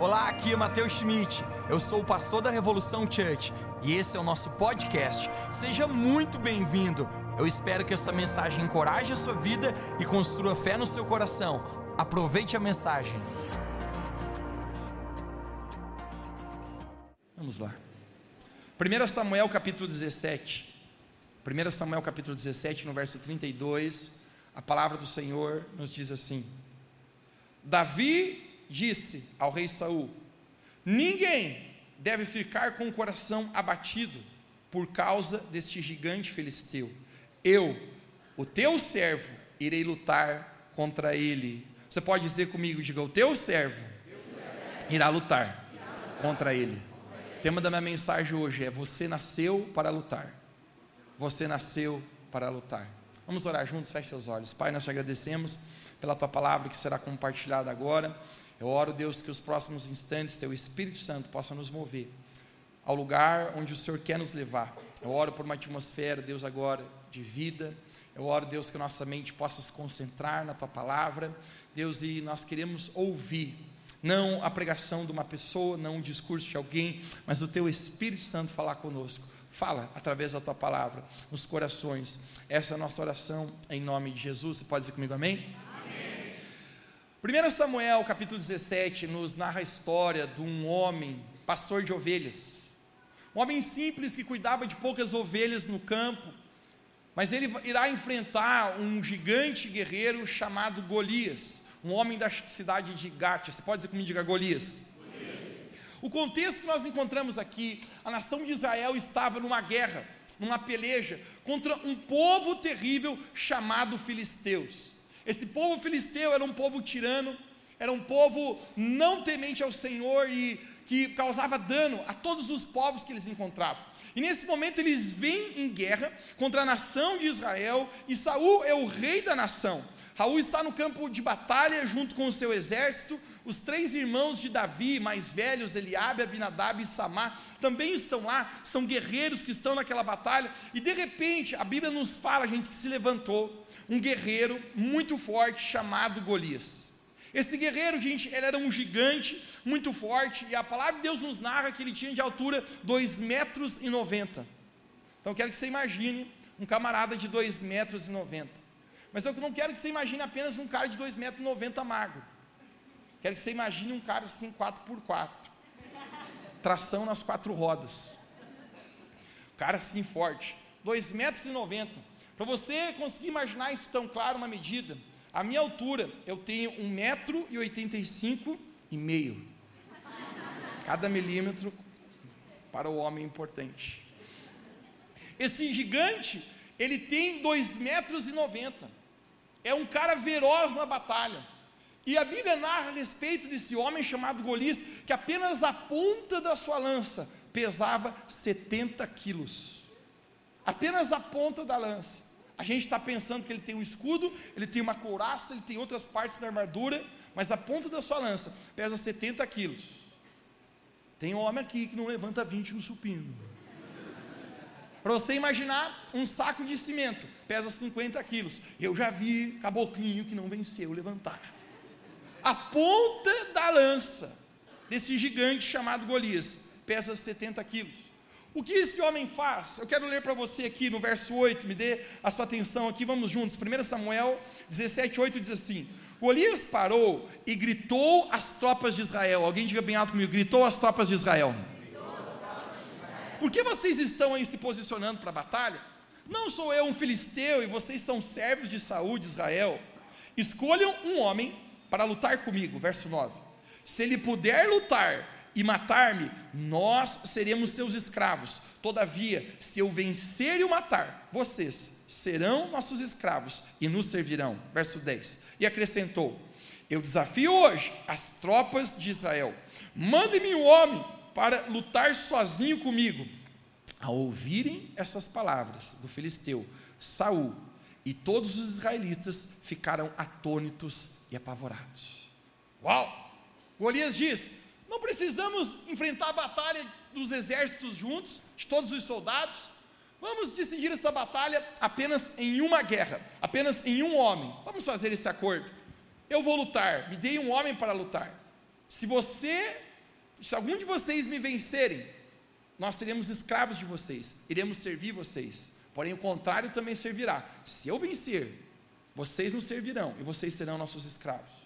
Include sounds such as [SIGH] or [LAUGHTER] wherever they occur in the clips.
Olá, aqui é Matheus Schmidt. Eu sou o pastor da Revolução Church e esse é o nosso podcast. Seja muito bem-vindo. Eu espero que essa mensagem encoraje a sua vida e construa fé no seu coração. Aproveite a mensagem. Vamos lá. 1 Samuel capítulo 17. 1 Samuel capítulo 17, no verso 32, a palavra do Senhor nos diz assim: Davi disse ao rei Saul: Ninguém deve ficar com o coração abatido por causa deste gigante filisteu. Eu, o teu servo, irei lutar contra ele. Você pode dizer comigo, diga, o teu servo irá lutar contra ele. O tema da minha mensagem hoje é: Você nasceu para lutar. Você nasceu para lutar. Vamos orar juntos, feche seus olhos. Pai, nós te agradecemos pela tua palavra que será compartilhada agora. Eu oro, Deus, que os próximos instantes teu Espírito Santo possa nos mover ao lugar onde o Senhor quer nos levar. Eu oro por uma atmosfera, Deus, agora de vida. Eu oro, Deus, que nossa mente possa se concentrar na tua palavra. Deus, e nós queremos ouvir não a pregação de uma pessoa, não o discurso de alguém, mas o teu Espírito Santo falar conosco. Fala através da tua palavra nos corações. Essa é a nossa oração em nome de Jesus. Você pode dizer comigo amém? 1 Samuel capítulo 17 nos narra a história de um homem, pastor de ovelhas. Um homem simples que cuidava de poucas ovelhas no campo, mas ele irá enfrentar um gigante guerreiro chamado Golias, um homem da cidade de Gate. Você pode dizer comigo, diga Golias. O contexto que nós encontramos aqui, a nação de Israel estava numa guerra, numa peleja contra um povo terrível chamado Filisteus. Esse povo filisteu era um povo tirano, era um povo não temente ao Senhor e que causava dano a todos os povos que eles encontravam. E nesse momento eles vêm em guerra contra a nação de Israel e Saul é o rei da nação. Raul está no campo de batalha junto com o seu exército. Os três irmãos de Davi, mais velhos, Eliabe, Abinadab e Samar, também estão lá, são guerreiros que estão naquela batalha. E de repente, a Bíblia nos fala, gente, que se levantou um guerreiro muito forte chamado Golias. Esse guerreiro, gente, ele era um gigante muito forte, e a palavra de Deus nos narra que ele tinha de altura 2 metros e 90. Então quero que você imagine um camarada de 2 metros e 90. Mas eu não quero que você imagine apenas um cara de 2 metros e 90 magro. Quero que você imagine um cara assim 4x4. Tração nas quatro rodas. Cara assim forte. 2 metros e 90. Para você conseguir imaginar isso tão claro, uma medida, a minha altura, eu tenho 1,85m e meio. Cada milímetro para o homem importante. Esse gigante, ele tem 2,90 metros e 90. É um cara veroz na batalha. E a Bíblia narra a respeito desse homem chamado Golias, que apenas a ponta da sua lança pesava 70 quilos. Apenas a ponta da lança. A gente está pensando que ele tem um escudo, ele tem uma couraça, ele tem outras partes da armadura, mas a ponta da sua lança pesa 70 quilos. Tem um homem aqui que não levanta 20 no supino. Para você imaginar, um saco de cimento pesa 50 quilos. Eu já vi caboclinho que não venceu levantar. A ponta da lança desse gigante chamado Golias pesa 70 quilos. O que esse homem faz? Eu quero ler para você aqui no verso 8, me dê a sua atenção aqui, vamos juntos. 1 Samuel 17, 8 diz assim: Golias parou e gritou às tropas de Israel. Alguém diga bem alto comigo: gritou às tropas de Israel. Por que vocês estão aí se posicionando para a batalha? Não sou eu um filisteu e vocês são servos de saúde de Israel. Escolham um homem para lutar comigo. Verso 9. Se ele puder lutar e matar-me, nós seremos seus escravos. Todavia, se eu vencer e o matar, vocês serão nossos escravos e nos servirão. Verso 10. E acrescentou: Eu desafio hoje as tropas de Israel. Mande-me um homem para lutar sozinho comigo. Ao ouvirem essas palavras do filisteu, Saul e todos os israelitas ficaram atônitos e apavorados. Uau! Golias diz: não precisamos enfrentar a batalha dos exércitos juntos, de todos os soldados. Vamos decidir essa batalha apenas em uma guerra, apenas em um homem. Vamos fazer esse acordo. Eu vou lutar, me dei um homem para lutar. Se você Se algum de vocês me vencerem, nós seremos escravos de vocês, iremos servir vocês. Porém, o contrário também servirá. Se eu vencer, vocês nos servirão e vocês serão nossos escravos.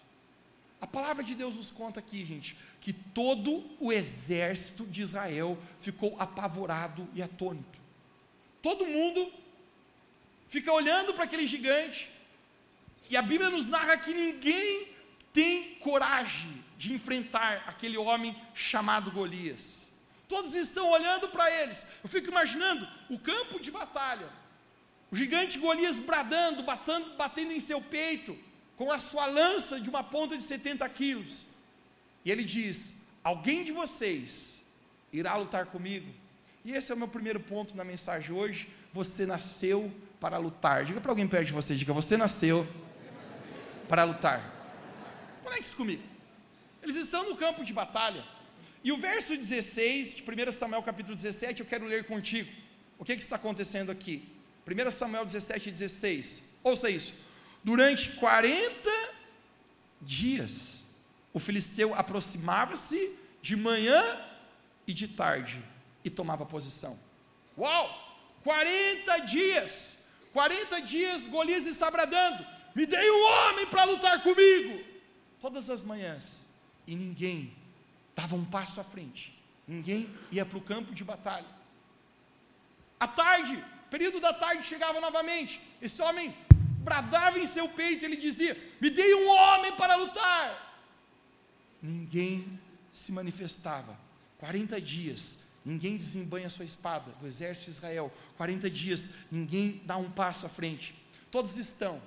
A palavra de Deus nos conta aqui, gente, que todo o exército de Israel ficou apavorado e atônito. Todo mundo fica olhando para aquele gigante, e a Bíblia nos narra que ninguém tem coragem de enfrentar aquele homem chamado Golias. Todos estão olhando para eles. Eu fico imaginando o campo de batalha, o gigante Golias bradando, batendo, batendo em seu peito, com a sua lança de uma ponta de 70 quilos. E ele diz: Alguém de vocês irá lutar comigo? E esse é o meu primeiro ponto na mensagem hoje. Você nasceu para lutar. Diga para alguém perto de você: Diga, você nasceu para lutar. Conecte-se comigo. Eles estão no campo de batalha. E o verso 16 de 1 Samuel capítulo 17, eu quero ler contigo. O que, que está acontecendo aqui? 1 Samuel 17, 16. Ouça isso. Durante 40 dias, o filisteu aproximava-se de manhã e de tarde e tomava posição. Uau! 40 dias! 40 dias Golias está bradando: Me dei um homem para lutar comigo! Todas as manhãs, e ninguém dava um passo à frente, ninguém ia para o campo de batalha. À tarde, período da tarde chegava novamente, esse homem bradava em seu peito, ele dizia: Me dei um homem para lutar. Ninguém se manifestava. 40 dias, ninguém desembanha sua espada do exército de Israel. 40 dias, ninguém dá um passo à frente. Todos estão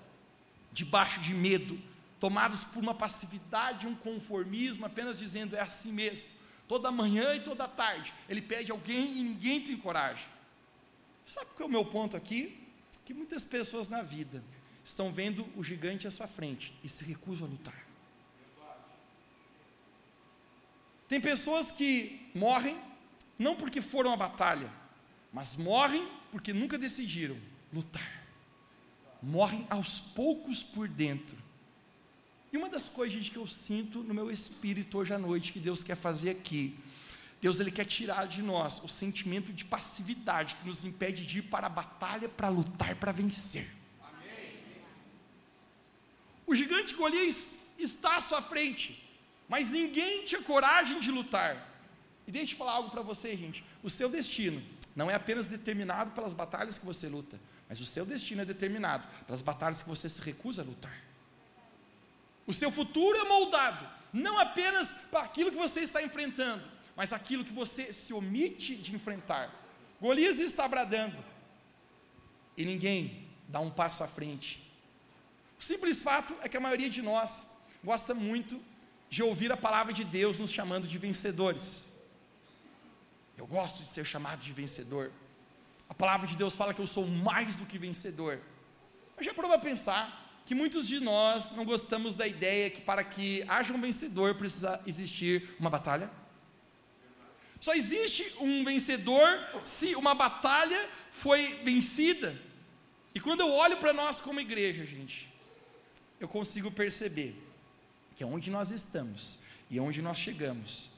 debaixo de medo, tomados por uma passividade, um conformismo, apenas dizendo é assim mesmo. Toda manhã e toda tarde, ele pede alguém e ninguém tem coragem. Sabe qual é o meu ponto aqui? Que muitas pessoas na vida estão vendo o gigante à sua frente e se recusam a lutar. Tem pessoas que morrem não porque foram à batalha, mas morrem porque nunca decidiram lutar. Morrem aos poucos por dentro e uma das coisas gente, que eu sinto no meu espírito hoje à noite, que Deus quer fazer aqui, Deus ele quer tirar de nós o sentimento de passividade que nos impede de ir para a batalha para lutar, para vencer. O gigante Golias está à sua frente, mas ninguém tinha coragem de lutar. E deixa eu falar algo para você, gente. O seu destino não é apenas determinado pelas batalhas que você luta, mas o seu destino é determinado pelas batalhas que você se recusa a lutar. O seu futuro é moldado não apenas para aquilo que você está enfrentando, mas aquilo que você se omite de enfrentar. Golias está bradando e ninguém dá um passo à frente. O simples fato é que a maioria de nós gosta muito de ouvir a palavra de Deus nos chamando de vencedores. Eu gosto de ser chamado de vencedor. A palavra de Deus fala que eu sou mais do que vencedor. Eu já parou para pensar que muitos de nós não gostamos da ideia que para que haja um vencedor precisa existir uma batalha? Só existe um vencedor se uma batalha foi vencida. E quando eu olho para nós como igreja, gente, eu consigo perceber que onde nós estamos e onde nós chegamos,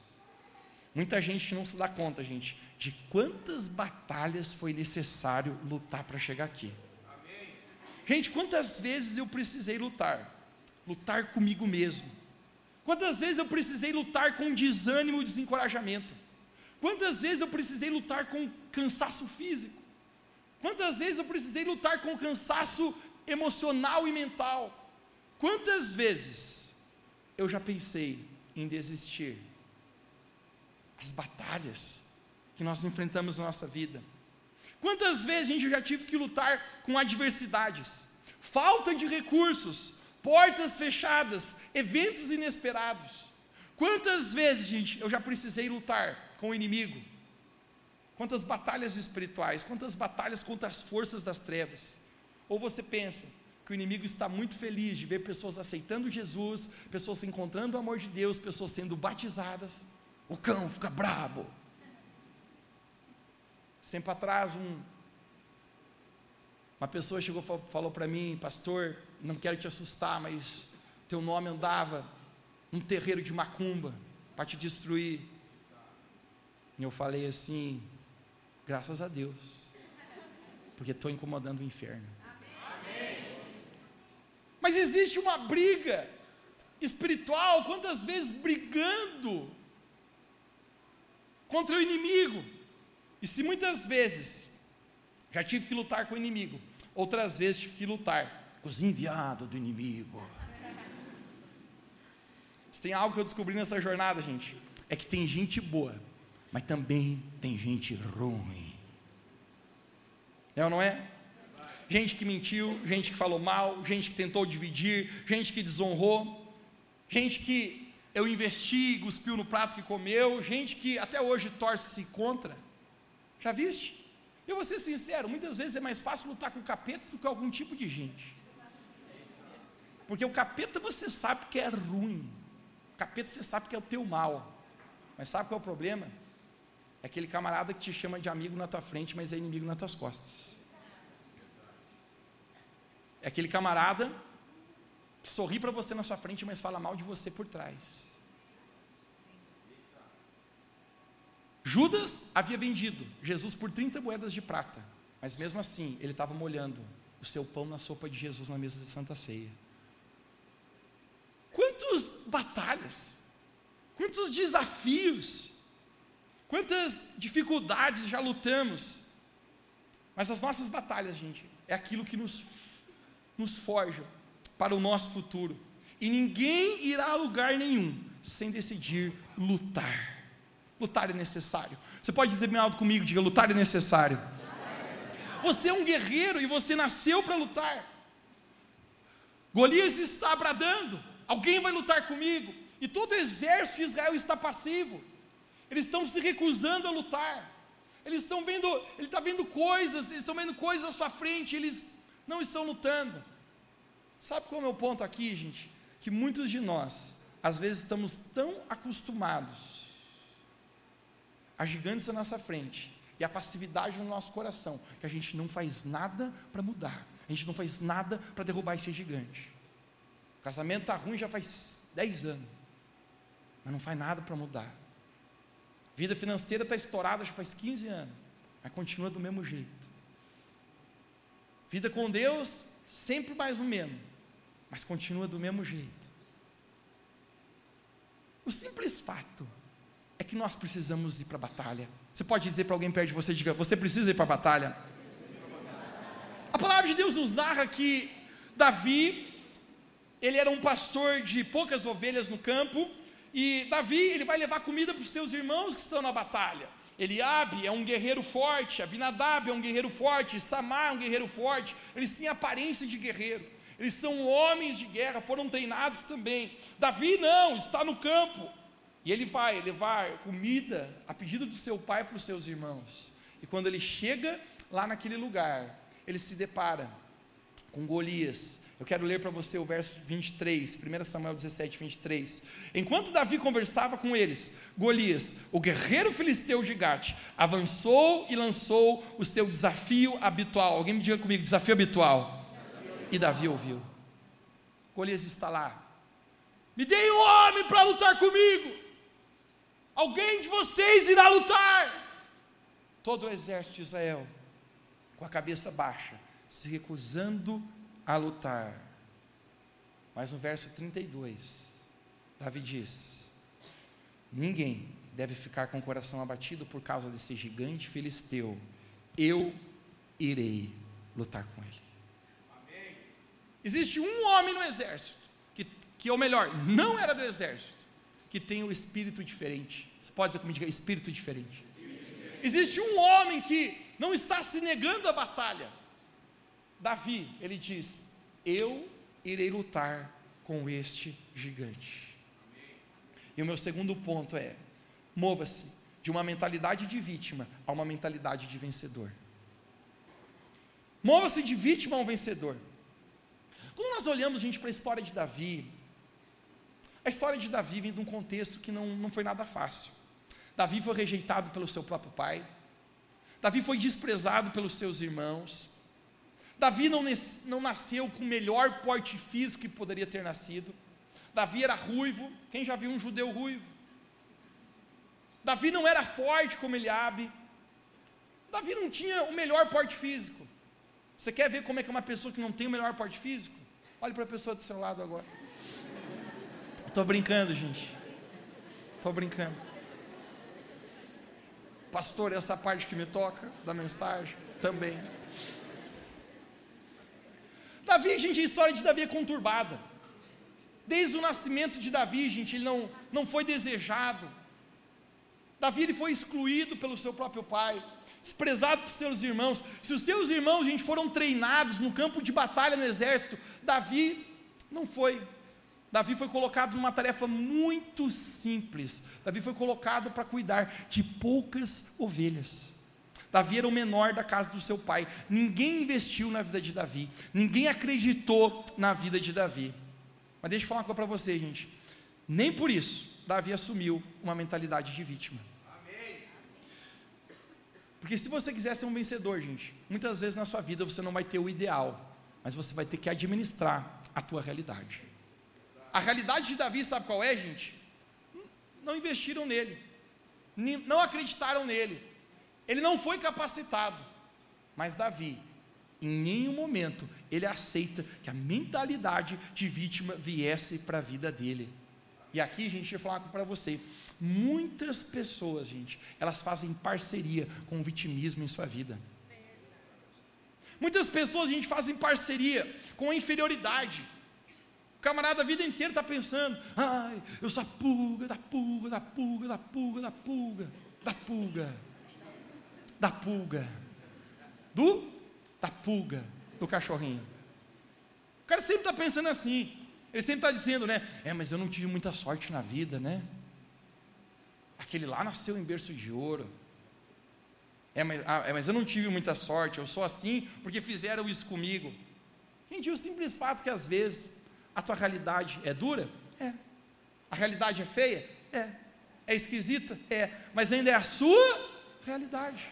muita gente não se dá conta, gente, de quantas batalhas foi necessário lutar para chegar aqui. Gente, quantas vezes eu precisei lutar? Lutar comigo mesmo. Quantas vezes eu precisei lutar com desânimo e desencorajamento? Quantas vezes eu precisei lutar com cansaço físico? Quantas vezes eu precisei lutar com cansaço emocional e mental? Quantas vezes eu já pensei em desistir? As batalhas que nós enfrentamos na nossa vida. Quantas vezes a gente já tive que lutar com adversidades, falta de recursos, portas fechadas, eventos inesperados? Quantas vezes, gente, eu já precisei lutar com o inimigo? Quantas batalhas espirituais, quantas batalhas contra as forças das trevas? Ou você pensa que o inimigo está muito feliz de ver pessoas aceitando Jesus, pessoas encontrando o amor de Deus, pessoas sendo batizadas? O cão fica brabo, Sempre atrás, um, uma pessoa chegou falou para mim, pastor, não quero te assustar, mas teu nome andava num terreiro de macumba para te destruir. E eu falei assim: graças a Deus, porque estou incomodando o inferno. Mas existe uma briga espiritual, quantas vezes brigando contra o inimigo. E se muitas vezes já tive que lutar com o inimigo, outras vezes tive que lutar com os enviados do inimigo. Se tem algo que eu descobri nessa jornada, gente, é que tem gente boa, mas também tem gente ruim. É ou não é? Gente que mentiu, gente que falou mal, gente que tentou dividir, gente que desonrou, gente que eu investi, cuspiu no prato que comeu, gente que até hoje torce-se contra. Já viste? Eu vou ser sincero, muitas vezes é mais fácil lutar com o capeta do que algum tipo de gente. Porque o capeta você sabe que é ruim. O capeta você sabe que é o teu mal. Mas sabe qual é o problema? É aquele camarada que te chama de amigo na tua frente, mas é inimigo nas tuas costas. É aquele camarada que sorri para você na sua frente, mas fala mal de você por trás. Judas havia vendido Jesus por 30 moedas de prata, mas mesmo assim ele estava molhando o seu pão na sopa de Jesus na mesa de Santa Ceia. Quantas batalhas, quantos desafios, quantas dificuldades já lutamos, mas as nossas batalhas, gente, é aquilo que nos, nos forja para o nosso futuro. E ninguém irá a lugar nenhum sem decidir lutar. Lutar é necessário. Você pode dizer bem alto comigo, diga: lutar é necessário. Você é um guerreiro e você nasceu para lutar. Golias está bradando: alguém vai lutar comigo. E todo o exército de Israel está passivo. Eles estão se recusando a lutar. Eles estão vendo, ele está vendo coisas, eles estão vendo coisas à sua frente, eles não estão lutando. Sabe qual é o meu ponto aqui, gente? Que muitos de nós, às vezes, estamos tão acostumados a gigantes à nossa frente e a passividade no nosso coração, que a gente não faz nada para mudar, a gente não faz nada para derrubar esse gigante. O casamento está ruim já faz 10 anos, mas não faz nada para mudar. Vida financeira está estourada já faz 15 anos, mas continua do mesmo jeito. Vida com Deus, sempre mais ou menos, mas continua do mesmo jeito. O simples fato é que nós precisamos ir para a batalha. Você pode dizer para alguém perto de você, diga, você precisa ir para a batalha. A palavra de Deus nos narra que Davi, ele era um pastor de poucas ovelhas no campo, e Davi, ele vai levar comida para os seus irmãos que estão na batalha. Eliabe é um guerreiro forte, Abinadab é um guerreiro forte, Samar é um guerreiro forte, eles têm aparência de guerreiro, eles são homens de guerra, foram treinados também. Davi não, está no campo, e ele vai levar comida a pedido do seu pai para os seus irmãos. E quando ele chega lá naquele lugar, ele se depara com Golias. Eu quero ler para você o verso 23, 1 Samuel 17, 23. Enquanto Davi conversava com eles, Golias, o guerreiro filisteu de Gate, avançou e lançou o seu desafio habitual. Alguém me diga comigo, desafio habitual. E Davi ouviu. Golias está lá. Me dê um homem para lutar comigo. Alguém de vocês irá lutar. Todo o exército de Israel, com a cabeça baixa, se recusando a lutar. Mas no verso 32, Davi diz: Ninguém deve ficar com o coração abatido por causa desse gigante filisteu. Eu irei lutar com ele. Existe um homem no exército, que, que ou melhor, não era do exército, que tem o um espírito diferente. Você pode dizer comigo, espírito diferente. Existe um homem que não está se negando à batalha. Davi, ele diz: Eu irei lutar com este gigante. E o meu segundo ponto é: mova-se de uma mentalidade de vítima a uma mentalidade de vencedor. Mova-se de vítima a um vencedor. Quando nós olhamos, gente, para a história de Davi, a história de Davi vem de um contexto que não, não foi nada fácil. Davi foi rejeitado pelo seu próprio pai. Davi foi desprezado pelos seus irmãos. Davi não, não nasceu com o melhor porte físico que poderia ter nascido. Davi era ruivo. Quem já viu um judeu ruivo? Davi não era forte como Eliabe. Davi não tinha o melhor porte físico. Você quer ver como é que é uma pessoa que não tem o melhor porte físico? Olhe para a pessoa do seu lado agora. Estou brincando, gente. Estou brincando. Pastor, essa parte que me toca da mensagem também. Davi, gente, a história de Davi é conturbada. Desde o nascimento de Davi, gente, ele não, não foi desejado. Davi ele foi excluído pelo seu próprio pai, desprezado por seus irmãos. Se os seus irmãos, gente, foram treinados no campo de batalha no exército, Davi não foi. Davi foi colocado numa tarefa muito simples. Davi foi colocado para cuidar de poucas ovelhas. Davi era o menor da casa do seu pai. Ninguém investiu na vida de Davi. Ninguém acreditou na vida de Davi. Mas deixa eu falar uma coisa para você, gente. Nem por isso Davi assumiu uma mentalidade de vítima. Porque se você quiser ser um vencedor, gente, muitas vezes na sua vida você não vai ter o ideal, mas você vai ter que administrar a tua realidade. A realidade de Davi, sabe qual é, gente? Não investiram nele, não acreditaram nele, ele não foi capacitado. Mas Davi, em nenhum momento, ele aceita que a mentalidade de vítima viesse para a vida dele. E aqui, gente, eu falar para você: muitas pessoas, gente, elas fazem parceria com o vitimismo em sua vida. Muitas pessoas, gente, fazem parceria com a inferioridade. O camarada a vida inteira está pensando: ai, eu sou a pulga, da pulga, da pulga, da pulga, da pulga, da pulga, da pulga, do, da pulga, do cachorrinho. O cara sempre está pensando assim. Ele sempre está dizendo, né? É, mas eu não tive muita sorte na vida, né? Aquele lá nasceu em berço de ouro. É mas, ah, é, mas eu não tive muita sorte, eu sou assim porque fizeram isso comigo. Gente, o simples fato que às vezes a tua realidade é dura? É. A realidade é feia? É. É esquisita? É. Mas ainda é a sua realidade.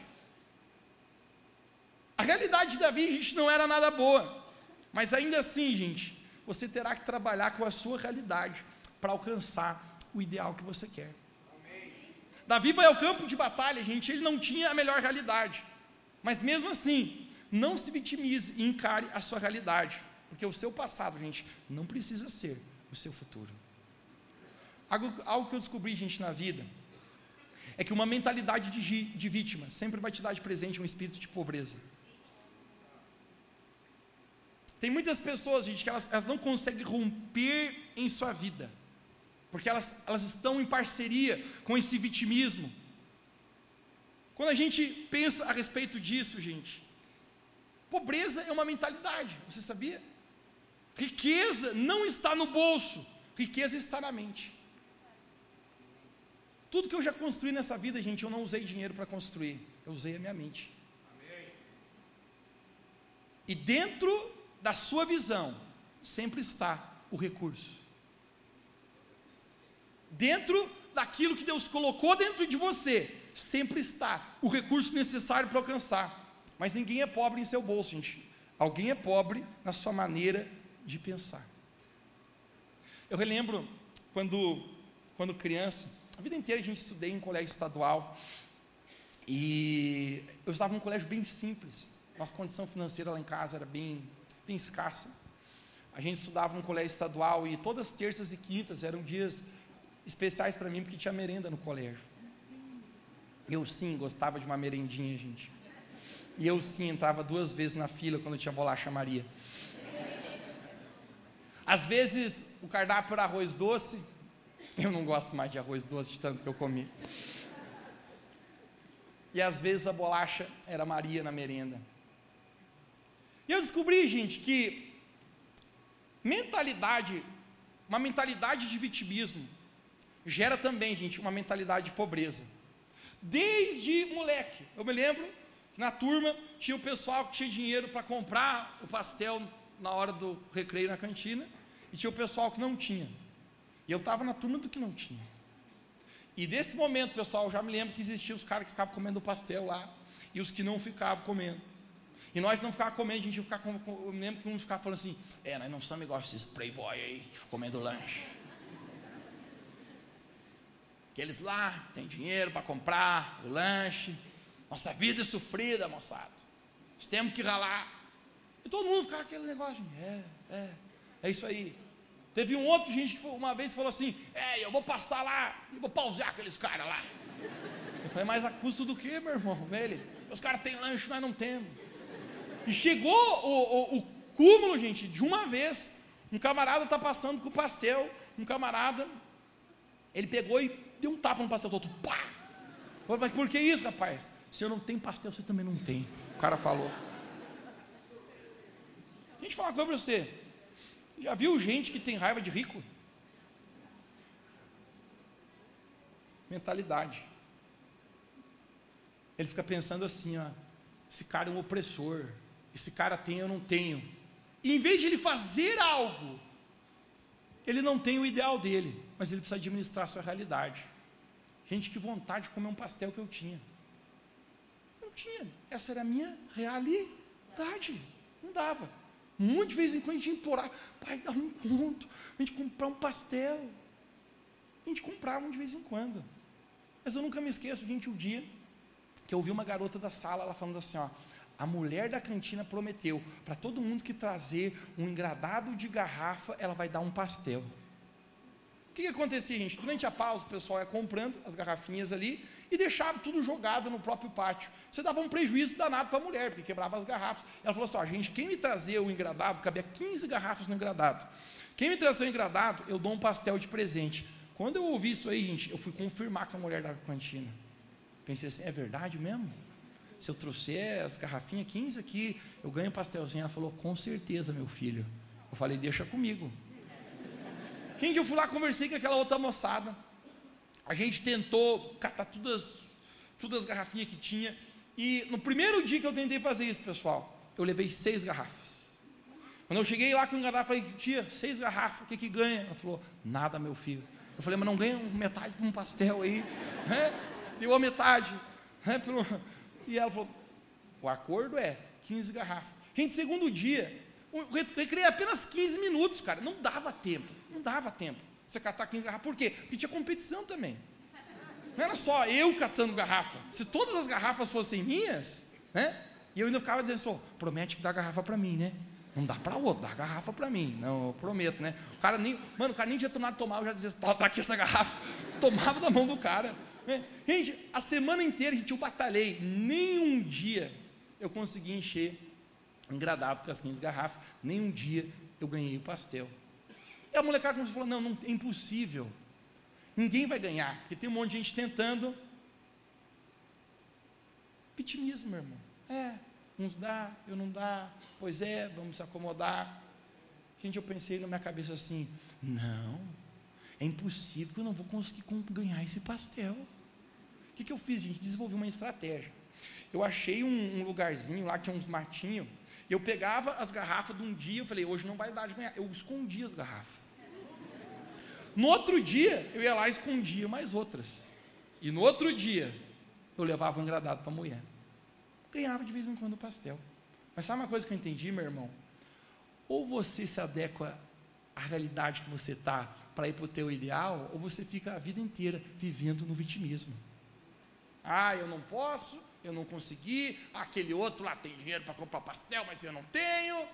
A realidade de Davi, gente, não era nada boa. Mas ainda assim, gente, você terá que trabalhar com a sua realidade para alcançar o ideal que você quer. Amém. Davi vai ao campo de batalha, gente, ele não tinha a melhor realidade. Mas mesmo assim, não se vitimize e encare a sua realidade. Porque o seu passado, gente, não precisa ser o seu futuro. Algo, algo que eu descobri, gente, na vida, é que uma mentalidade de, de vítima sempre vai te dar de presente um espírito de pobreza. Tem muitas pessoas, gente, que elas, elas não conseguem romper em sua vida, porque elas, elas estão em parceria com esse vitimismo. Quando a gente pensa a respeito disso, gente, pobreza é uma mentalidade, você sabia? Riqueza não está no bolso, riqueza está na mente. Tudo que eu já construí nessa vida, gente, eu não usei dinheiro para construir, eu usei a minha mente. Amém. E dentro da sua visão, sempre está o recurso. Dentro daquilo que Deus colocou dentro de você, sempre está o recurso necessário para alcançar. Mas ninguém é pobre em seu bolso, gente. Alguém é pobre na sua maneira de pensar. Eu relembro quando, quando criança, a vida inteira a gente estudei em colégio estadual e eu estava num colégio bem simples. Nossa condição financeira lá em casa era bem, bem escassa. A gente estudava num colégio estadual e todas terças e quintas eram dias especiais para mim porque tinha merenda no colégio. Eu sim gostava de uma merendinha, gente. E eu sim entrava duas vezes na fila quando tinha bolacha Maria. Às vezes o cardápio era arroz doce. Eu não gosto mais de arroz doce de tanto que eu comi. E às vezes a bolacha era Maria na merenda. E eu descobri, gente, que mentalidade, uma mentalidade de vitimismo, gera também, gente, uma mentalidade de pobreza. Desde moleque, eu me lembro que na turma tinha o pessoal que tinha dinheiro para comprar o pastel na hora do recreio na cantina, e tinha o pessoal que não tinha. E eu estava na turma do que não tinha. E desse momento, pessoal, eu já me lembro que existiam os caras que ficavam comendo pastel lá, e os que não ficavam comendo. E nós não ficávamos comendo, a gente ficar com, eu me lembro que um ficava falando assim, é, nós não somos igual esses playboy aí, que ficam comendo lanche. Aqueles lá tem dinheiro para comprar o lanche. Nossa vida é sofrida, moçada. Nós temos que ralar. E todo mundo ficava aquele negócio. É, é, é isso aí. Teve um outro gente que uma vez falou assim: É, eu vou passar lá e vou pausar aqueles caras lá. Eu falei, mas a custo do que, meu irmão? Ele, os caras têm lanche, nós não temos. Chegou o, o, o cúmulo, gente, de uma vez. Um camarada está passando com o pastel. Um camarada, ele pegou e deu um tapa no pastel todo. Pá! Mas por que isso, rapaz? Se eu não tenho pastel, você também não tem. O cara falou. A gente fala uma coisa para você. Já viu gente que tem raiva de rico? Mentalidade. Ele fica pensando assim, ó, esse cara é um opressor, esse cara tem, eu não tenho. E em vez de ele fazer algo, ele não tem o ideal dele, mas ele precisa administrar a sua realidade. Gente, que vontade de comer um pastel que eu tinha. Eu tinha. Essa era a minha realidade. Não dava. Muito de vez em quando a gente implorar, pai, dá um conto, a gente comprar um pastel. A gente comprava de vez em quando. Mas eu nunca me esqueço, gente, o dia que eu ouvi uma garota da sala, ela falando assim, ó, a mulher da cantina prometeu para todo mundo que trazer um engradado de garrafa, ela vai dar um pastel. O que, que acontecia, gente? Durante a pausa, o pessoal ia comprando as garrafinhas ali, e deixava tudo jogado no próprio pátio. Você dava um prejuízo danado para a mulher, porque quebrava as garrafas. Ela falou assim: gente, quem me trazer o engradado, cabia 15 garrafas no engradado. Quem me trazer o engradado, eu dou um pastel de presente. Quando eu ouvi isso aí, gente, eu fui confirmar com a mulher da cantina. Pensei assim: é verdade mesmo? Se eu trouxer as garrafinhas 15 aqui, eu ganho pastelzinho. Ela falou: com certeza, meu filho. Eu falei: deixa comigo. Gente, eu fui lá, conversei com aquela outra moçada. A gente tentou catar todas, todas as garrafinhas que tinha. E no primeiro dia que eu tentei fazer isso, pessoal, eu levei seis garrafas. Quando eu cheguei lá com o garrafa, falei, tia, seis garrafas, o que que ganha? Ela falou, nada, meu filho. Eu falei, mas não ganha metade de um pastel aí. Né? Deu a metade. Né? E ela falou, o acordo é 15 garrafas. Gente, segundo dia, eu recreio apenas 15 minutos, cara. Não dava tempo, não dava tempo. Você catar 15 garrafas. Por quê? Porque tinha competição também. Não era só eu catando garrafa. Se todas as garrafas fossem minhas, né? E eu ainda ficava dizendo assim, promete que dá garrafa para mim, né? Não dá para outro, dá garrafa para mim. Não, eu prometo, né? O cara nem, mano, o cara nem tinha tomado tomar, eu já dizia, tá, tá aqui essa garrafa. Tomava da mão do cara. Né? Gente, a semana inteira, gente, eu batalhei. Nem um dia eu consegui encher engradado com as 15 garrafas. Nem um dia eu ganhei o pastel. E a molecada falou: não, não, é impossível. Ninguém vai ganhar, porque tem um monte de gente tentando. Vitimismo, meu irmão. É, uns dá, eu não dá, pois é, vamos se acomodar. Gente, eu pensei na minha cabeça assim: não, é impossível que eu não vou conseguir ganhar esse pastel. Que, que eu fiz, gente? Desenvolvi uma estratégia. Eu achei um, um lugarzinho lá que tinha uns matinhos eu pegava as garrafas de um dia, eu falei, hoje não vai dar de ganhar. Eu escondia as garrafas. No outro dia, eu ia lá e escondia mais outras. E no outro dia, eu levava um engradado para a mulher. Ganhava de vez em quando o pastel. Mas sabe uma coisa que eu entendi, meu irmão? Ou você se adequa à realidade que você está para ir para o teu ideal, ou você fica a vida inteira vivendo no vitimismo. Ah, eu não posso, eu não consegui, aquele outro lá tem dinheiro para comprar pastel, mas eu não tenho.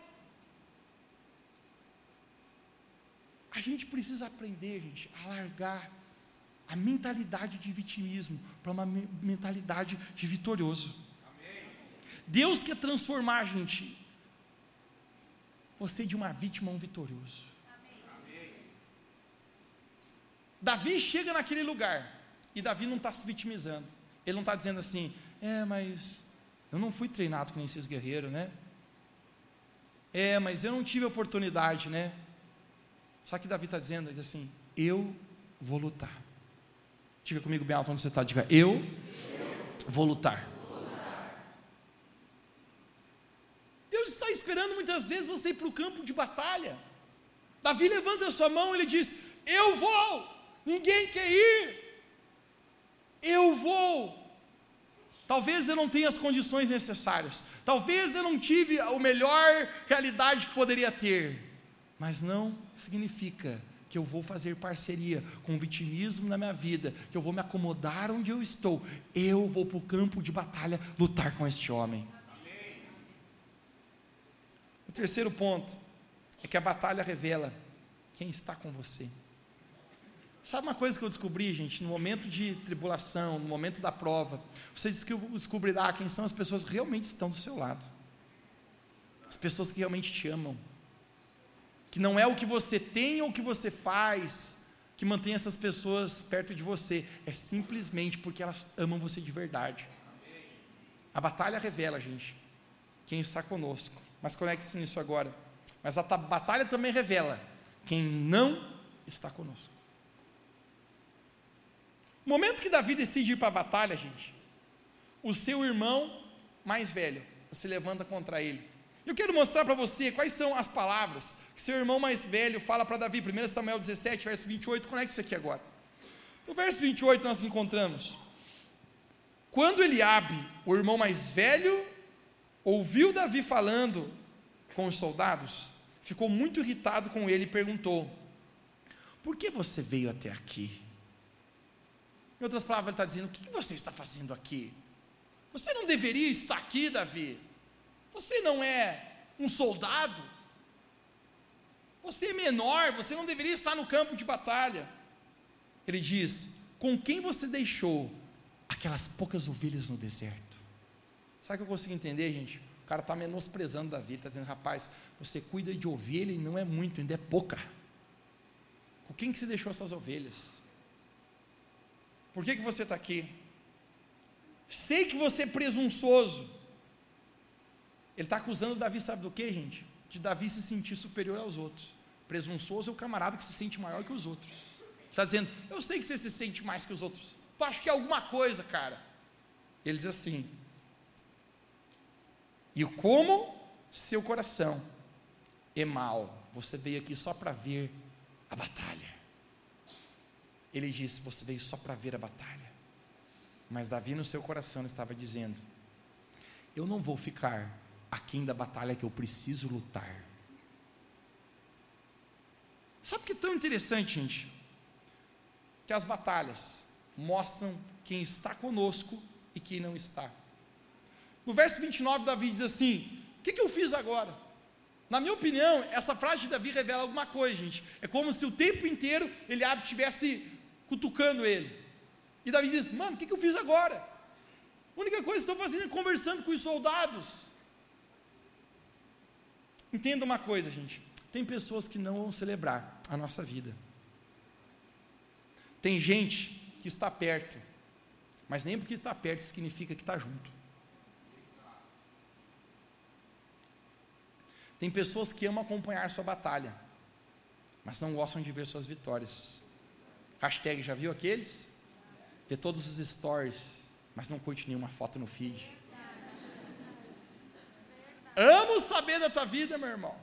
A gente precisa aprender, gente, a largar a mentalidade de vitimismo para uma mentalidade de vitorioso. Amém. Deus quer transformar a gente, você de uma vítima a um vitorioso. Amém. Davi chega naquele lugar e Davi não está se vitimizando. Ele não está dizendo assim, é, mas eu não fui treinado com esses guerreiros, né? É, mas eu não tive oportunidade, né? Sabe o que Davi está dizendo? Ele diz assim: Eu vou lutar. Diga comigo bem alto onde você está. Diga: Eu vou lutar. Deus está esperando muitas vezes você ir para o campo de batalha. Davi levanta a sua mão e ele diz: Eu vou. Ninguém quer ir. Eu vou. Talvez eu não tenha as condições necessárias. Talvez eu não tive a melhor realidade que poderia ter. Mas não significa que eu vou fazer parceria com o vitimismo na minha vida, que eu vou me acomodar onde eu estou, eu vou para o campo de batalha lutar com este homem. O terceiro ponto é que a batalha revela quem está com você. Sabe uma coisa que eu descobri, gente? No momento de tribulação, no momento da prova, você descobrirá quem são as pessoas que realmente estão do seu lado. As pessoas que realmente te amam. Que não é o que você tem ou o que você faz que mantém essas pessoas perto de você, é simplesmente porque elas amam você de verdade. A batalha revela, gente, quem está conosco. Mas conecte-se nisso agora. Mas a batalha também revela quem não está conosco. No momento que Davi decide ir para a batalha, gente, o seu irmão mais velho se levanta contra ele. Eu quero mostrar para você quais são as palavras que seu irmão mais velho fala para Davi. 1 Samuel 17, verso 28, conecte isso aqui agora. No verso 28 nós encontramos: Quando Eliabe, o irmão mais velho, ouviu Davi falando com os soldados, ficou muito irritado com ele e perguntou: Por que você veio até aqui? Em outras palavras, ele está dizendo: O que você está fazendo aqui? Você não deveria estar aqui, Davi. Você não é um soldado. Você é menor, você não deveria estar no campo de batalha. Ele diz: Com quem você deixou aquelas poucas ovelhas no deserto? Sabe o que eu consigo entender, gente? O cara está menosprezando Davi, está dizendo, rapaz, você cuida de ovelha e não é muito, ainda é pouca. Com quem que você deixou essas ovelhas? Por que, que você está aqui? Sei que você é presunçoso. Ele está acusando Davi, sabe do que, gente? De Davi se sentir superior aos outros. Presunçoso é o camarada que se sente maior que os outros. Está dizendo, eu sei que você se sente mais que os outros. Tu acha que é alguma coisa, cara? Ele diz assim: E como seu coração é mau, você veio aqui só para ver a batalha. Ele disse: Você veio só para ver a batalha. Mas Davi, no seu coração, estava dizendo: Eu não vou ficar aquém da batalha que eu preciso lutar. Sabe o que é tão interessante, gente? Que as batalhas mostram quem está conosco e quem não está. No verso 29, Davi diz assim: O que, que eu fiz agora? Na minha opinião, essa frase de Davi revela alguma coisa, gente. É como se o tempo inteiro Eliabe estivesse cutucando ele. E Davi diz: Mano, o que, que eu fiz agora? A única coisa que estou fazendo é conversando com os soldados. Entenda uma coisa, gente. Tem pessoas que não vão celebrar a nossa vida. Tem gente que está perto, mas nem porque está perto significa que está junto. Tem pessoas que amam acompanhar sua batalha, mas não gostam de ver suas vitórias. Hashtag já viu aqueles? Vê todos os stories, mas não curte nenhuma foto no feed. Amo saber da tua vida, meu irmão.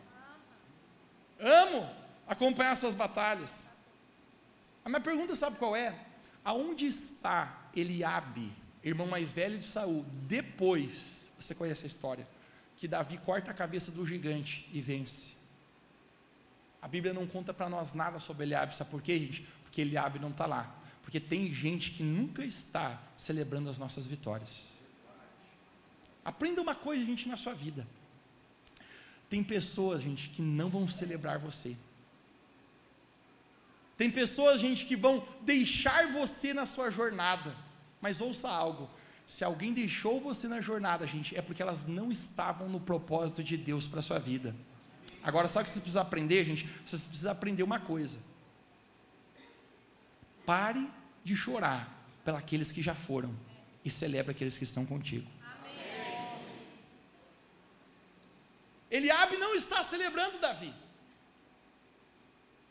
Amo acompanhar suas batalhas. A minha pergunta sabe qual é? Aonde está Eliabe, irmão mais velho de Saul, depois, você conhece a história, que Davi corta a cabeça do gigante e vence? A Bíblia não conta para nós nada sobre Eliabe, sabe por quê, gente? Porque Eliabe não está lá. Porque tem gente que nunca está celebrando as nossas vitórias. Aprenda uma coisa, gente, na sua vida. Tem pessoas, gente, que não vão celebrar você. Tem pessoas, gente, que vão deixar você na sua jornada. Mas ouça algo: se alguém deixou você na jornada, gente, é porque elas não estavam no propósito de Deus para a sua vida. Agora, sabe o que você precisa aprender, gente? Você precisa aprender uma coisa Pare de chorar pelos que já foram e celebre aqueles que estão contigo. Amém. Eliabe não está celebrando Davi.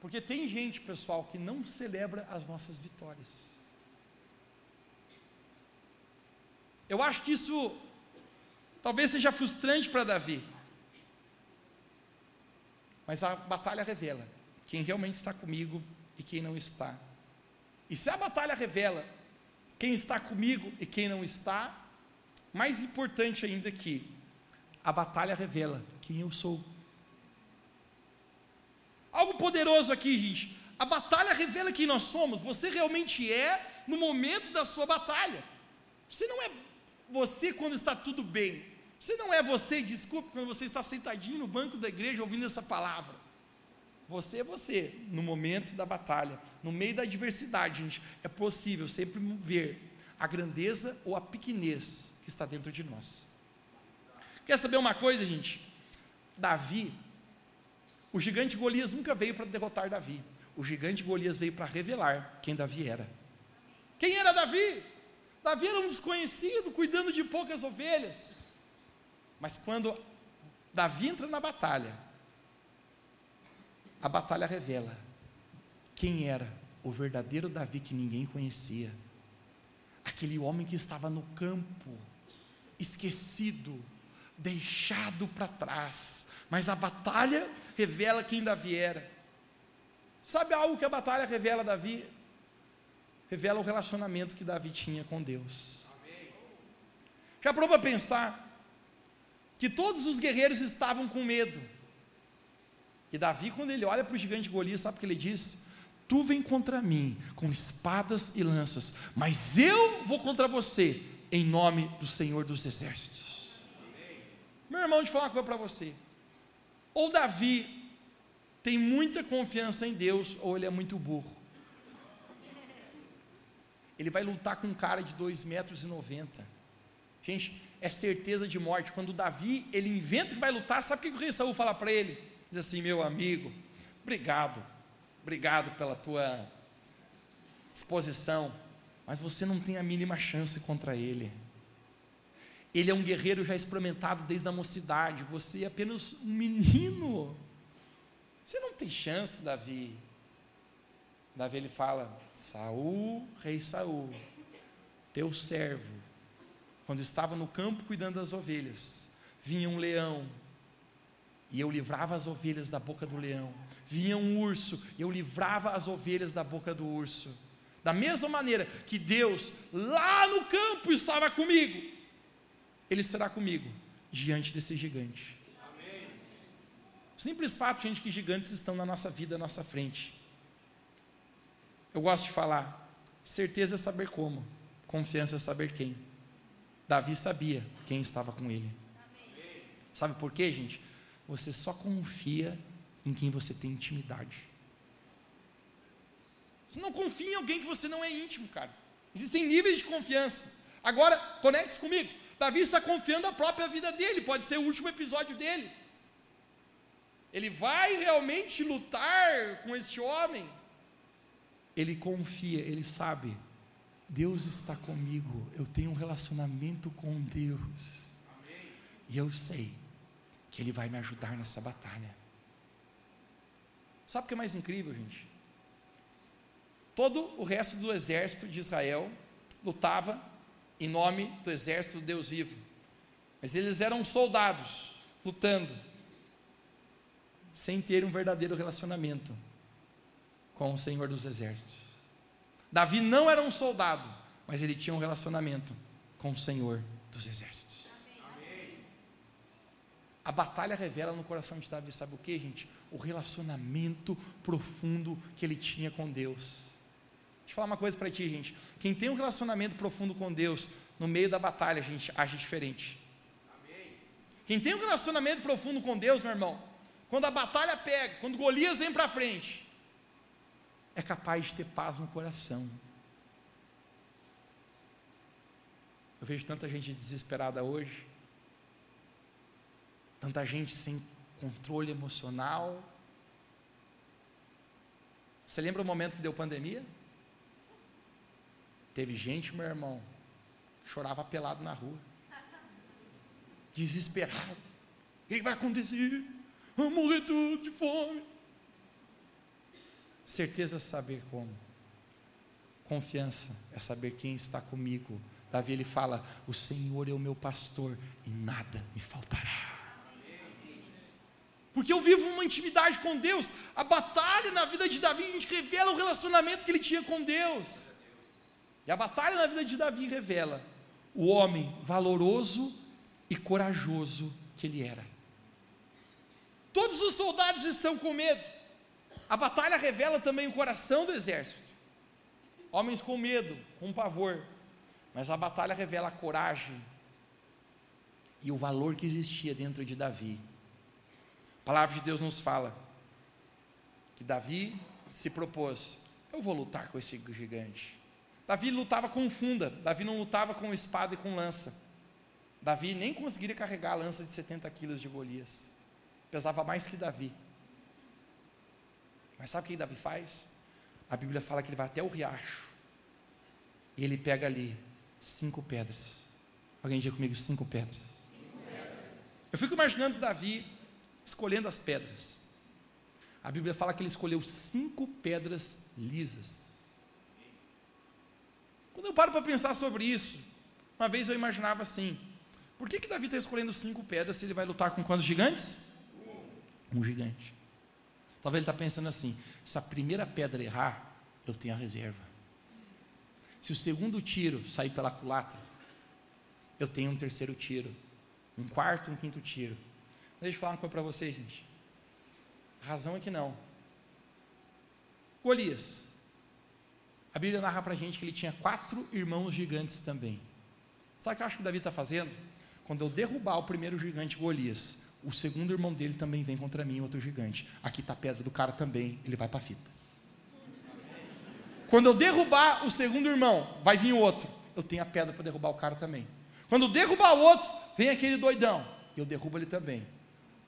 Porque tem gente, pessoal, que não celebra as nossas vitórias. Eu acho que isso talvez seja frustrante para Davi. Mas a batalha revela quem realmente está comigo e quem não está. E se a batalha revela quem está comigo e quem não está, mais importante ainda que a batalha revela quem eu sou. Algo poderoso aqui, gente. A batalha revela quem nós somos. Você realmente é no momento da sua batalha. Você não é você quando está tudo bem. Você não é você, desculpe, quando você está sentadinho no banco da igreja ouvindo essa palavra. Você é você no momento da batalha, no meio da adversidade, gente. É possível sempre ver a grandeza ou a pequenez que está dentro de nós. Quer saber uma coisa, gente? Davi, o gigante Golias nunca veio para derrotar Davi. O gigante Golias veio para revelar quem Davi era. Quem era Davi? Davi era um desconhecido, cuidando de poucas ovelhas. Mas quando Davi entra na batalha, a batalha revela quem era o verdadeiro Davi que ninguém conhecia. Aquele homem que estava no campo, esquecido, deixado para trás. Mas a batalha revela quem Davi era. Sabe algo que a batalha revela Davi? Revela o relacionamento que Davi tinha com Deus. Já para pensar que todos os guerreiros estavam com medo. E Davi, quando ele olha para o gigante Golias, sabe o que ele diz? Tu vem contra mim com espadas e lanças, mas eu vou contra você em nome do Senhor dos Exércitos. Meu irmão, deixa eu falar uma coisa para você. Ou Davi tem muita confiança em Deus, ou ele é muito burro. Ele vai lutar com um cara de 2,90 metros e 90. Gente, é certeza de morte. Quando Davi, ele inventa que vai lutar, sabe o que o rei Saul fala para ele? Diz assim, meu amigo, obrigado, obrigado pela tua exposição, mas você não tem a mínima chance contra ele. Ele é um guerreiro já experimentado desde a mocidade. Você é apenas um menino. Você não tem chance, Davi. Davi ele fala: Saul, rei Saul, teu servo, quando estava no campo cuidando das ovelhas, vinha um leão e eu livrava as ovelhas da boca do leão. Vinha um urso e eu livrava as ovelhas da boca do urso. Da mesma maneira que Deus lá no campo estava comigo, ele será comigo diante desse gigante. Amém. Simples fato, gente, que gigantes estão na nossa vida, na nossa frente. Eu gosto de falar, certeza é saber como, confiança é saber quem. Davi sabia quem estava com ele. Amém. Sabe por quê, gente? Você só confia em quem você tem intimidade. Você não confia em alguém que você não é íntimo, cara. Existem níveis de confiança. Agora, conecte-se comigo. Davi está confiando a própria vida dele, pode ser o último episódio dele. Ele vai realmente lutar com este homem. Ele confia, ele sabe, Deus está comigo, eu tenho um relacionamento com Deus. Amém. E eu sei que Ele vai me ajudar nessa batalha. Sabe o que é mais incrível, gente? Todo o resto do exército de Israel lutava em nome do exército do Deus vivo. Mas eles eram soldados lutando, sem ter um verdadeiro relacionamento com o Senhor dos exércitos. Davi não era um soldado, mas ele tinha um relacionamento com o Senhor dos exércitos. A batalha revela no coração de Davi, sabe o que, gente? O relacionamento profundo que ele tinha com Deus. Deixa eu falar uma coisa para ti, gente. Quem tem um relacionamento profundo com Deus, no meio da batalha, a gente age diferente. Amém. Quem tem um relacionamento profundo com Deus, meu irmão, quando a batalha pega, quando Golias vem para frente, é capaz de ter paz no coração. Eu vejo tanta gente desesperada hoje, tanta gente sem controle emocional. Você lembra o momento que deu pandemia? Teve gente, meu irmão, chorava pelado na rua, desesperado. O que vai acontecer? Vamos morrer tudo de fome. Certeza é saber como. Confiança é saber quem está comigo. Davi ele fala: O Senhor é o meu pastor e nada me faltará. Porque eu vivo uma intimidade com Deus. A batalha na vida de Davi, a gente revela o relacionamento que ele tinha com Deus. E a batalha na vida de Davi revela o homem valoroso e corajoso que ele era. Todos os soldados estão com medo. A batalha revela também o coração do exército. Homens com medo, com pavor. Mas a batalha revela a coragem e o valor que existia dentro de Davi. Palavra de Deus nos fala que Davi se propôs: eu vou lutar com esse gigante. Davi lutava com funda, Davi não lutava com espada e com lança. Davi nem conseguiria carregar a lança de 70 quilos de Golias. Pesava mais que Davi. Mas sabe o que Davi faz? A Bíblia fala que ele vai até o riacho. E ele pega ali cinco pedras. Alguém diga comigo cinco pedras. cinco pedras. Eu fico imaginando Davi escolhendo as pedras. A Bíblia fala que ele escolheu cinco pedras lisas. Quando eu paro para pensar sobre isso, uma vez eu imaginava assim: por que, que Davi está escolhendo cinco pedras se ele vai lutar com quantos gigantes? Um gigante. Talvez ele está pensando assim: se a primeira pedra errar, eu tenho a reserva. Se o segundo tiro sair pela culatra, eu tenho um terceiro tiro, um quarto, um quinto tiro. Deixa eu falar uma coisa para vocês, gente. A razão é que não. Golias. A Bíblia narra para a gente que ele tinha quatro irmãos gigantes também. Sabe o que eu acho que Davi está fazendo? Quando eu derrubar o primeiro gigante Golias, o segundo irmão dele também vem contra mim, outro gigante. Aqui está a pedra do cara também, ele vai para a fita. Quando eu derrubar o segundo irmão, vai vir o outro. Eu tenho a pedra para derrubar o cara também. Quando eu derrubar o outro, vem aquele doidão. Eu derrubo ele também.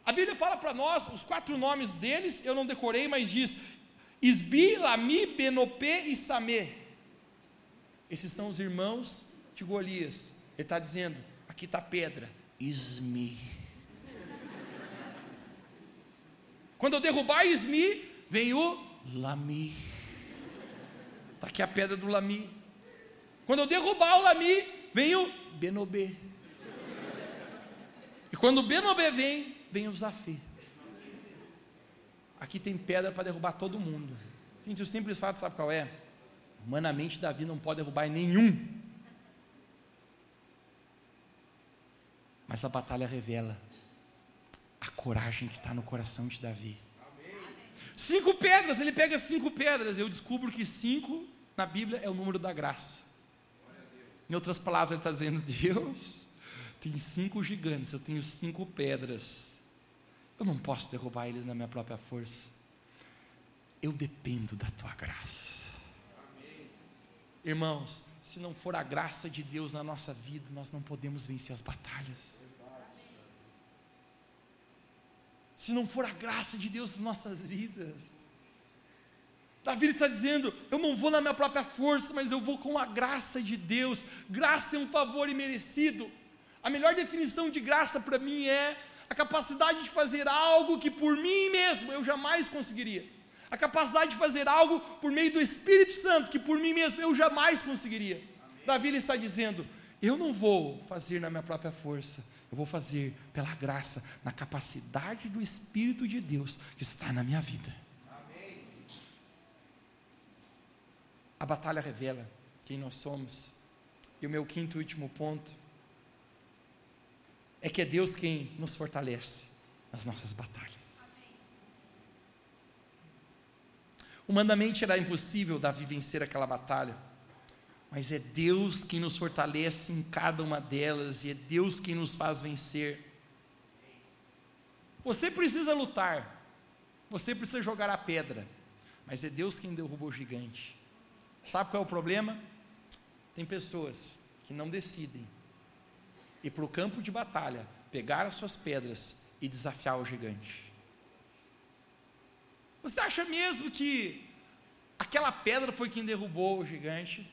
A Bíblia fala para nós, os quatro nomes deles, eu não decorei, mas diz: Isbi, Lami, Benopê e Samê. Esses são os irmãos de Golias. Ele está dizendo: aqui está a pedra, Ismi. Quando eu derrubar Ismi, vem o Lami. Está aqui a pedra do Lami. Quando eu derrubar o Lami, vem o Benobê. E quando o Benobê vem, vem o Zafê. Aqui tem pedra para derrubar todo mundo. Gente, o simples fato, sabe qual é? Humanamente, Davi não pode derrubar nenhum. Mas a batalha revela a coragem que está no coração de Davi. Cinco pedras, ele pega cinco pedras. Eu descubro que cinco na Bíblia é o número da graça. Em outras palavras, ele está dizendo: [LAUGHS] Deus tem cinco gigantes, eu tenho cinco pedras. Eu não posso derrubar eles na minha própria força. Eu dependo da tua graça. Amém. Irmãos, se não for a graça de Deus na nossa vida, nós não podemos vencer as batalhas. Se não for a graça de Deus nas nossas vidas. Davi está dizendo: Eu não vou na minha própria força, mas eu vou com a graça de Deus. Graça é um favor imerecido. A melhor definição de graça para mim é a capacidade de fazer algo que por mim mesmo eu jamais conseguiria, a capacidade de fazer algo por meio do Espírito Santo que por mim mesmo eu jamais conseguiria. Amém. Davi ele está dizendo: eu não vou fazer na minha própria força, eu vou fazer pela graça, na capacidade do Espírito de Deus que está na minha vida. Amém. A batalha revela quem nós somos. E o meu quinto e último ponto é que é Deus quem nos fortalece nas nossas batalhas. Humanamente era impossível Davi vencer aquela batalha, mas é Deus quem nos fortalece em cada uma delas e é Deus quem nos faz vencer. Você precisa lutar, você precisa jogar a pedra, mas é Deus quem derrubou o gigante. Sabe qual é o problema? Tem pessoas que não decidem e para o campo de batalha, pegar as suas pedras e desafiar o gigante. Você acha mesmo que aquela pedra foi quem derrubou o gigante?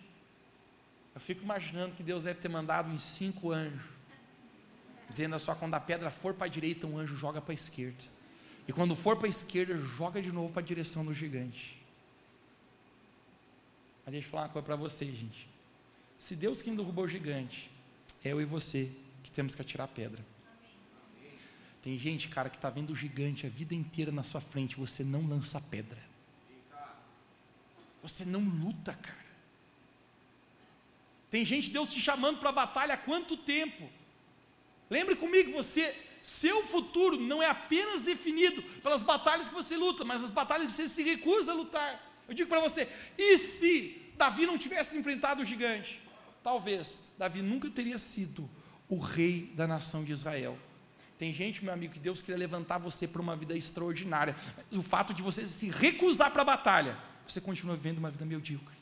Eu fico imaginando que Deus deve ter mandado uns cinco anjos, dizendo só quando a pedra for para a direita, um anjo joga para a esquerda. E quando for para a esquerda, joga de novo para a direção do gigante. Mas deixa eu falar uma coisa para vocês, gente. Se Deus quem derrubou o gigante, é eu e você que temos que atirar a pedra. Tem gente, cara, que está vendo o gigante a vida inteira na sua frente, você não lança pedra. Você não luta, cara. Tem gente, Deus te chamando para a batalha há quanto tempo? Lembre comigo, você seu futuro não é apenas definido pelas batalhas que você luta, mas as batalhas que você se recusa a lutar. Eu digo para você: e se Davi não tivesse enfrentado o gigante? Talvez Davi nunca teria sido o rei da nação de Israel. Tem gente, meu amigo, que Deus queria levantar você para uma vida extraordinária. Mas o fato de você se recusar para a batalha, você continua vivendo uma vida medíocre.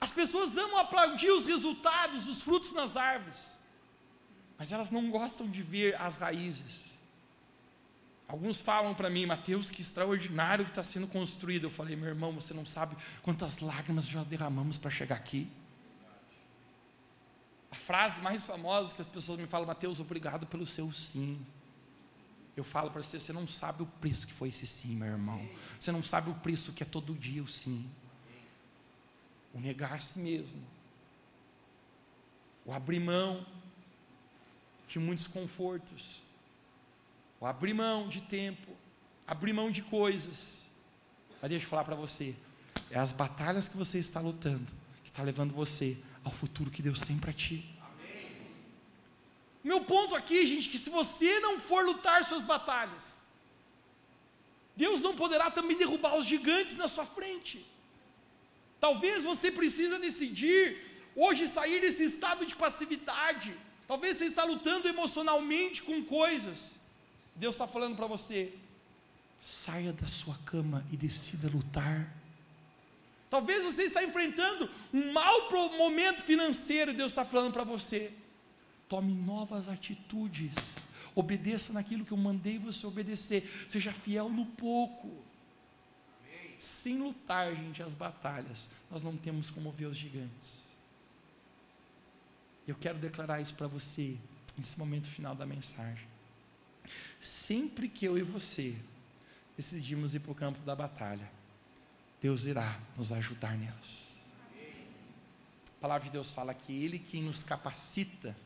As pessoas amam aplaudir os resultados, os frutos nas árvores, mas elas não gostam de ver as raízes. Alguns falam para mim, Mateus, que extraordinário que está sendo construído. Eu falei, meu irmão, você não sabe quantas lágrimas já derramamos para chegar aqui. A frase mais famosa que as pessoas me falam, Mateus, obrigado pelo seu sim. Eu falo para você, você não sabe o preço que foi esse sim, meu irmão. Você não sabe o preço que é todo dia o sim. O negar a si mesmo. O abrir mão de muitos confortos. O abrir mão de tempo. Abrir mão de coisas. Mas deixa eu falar para você. É as batalhas que você está lutando que está levando você ao futuro que Deus tem para ti. Meu ponto aqui, gente, que se você não for lutar suas batalhas, Deus não poderá também derrubar os gigantes na sua frente. Talvez você precisa decidir hoje sair desse estado de passividade. Talvez você está lutando emocionalmente com coisas. Deus está falando para você: saia da sua cama e decida lutar. Talvez você está enfrentando um mau momento financeiro, Deus está falando para você. Tome novas atitudes. Obedeça naquilo que eu mandei você obedecer. Seja fiel no pouco. Amém. Sem lutar, gente, as batalhas, nós não temos como ver os gigantes. Eu quero declarar isso para você, nesse momento final da mensagem. Sempre que eu e você decidimos ir para o campo da batalha, Deus irá nos ajudar nelas. A palavra de Deus fala que Ele quem nos capacita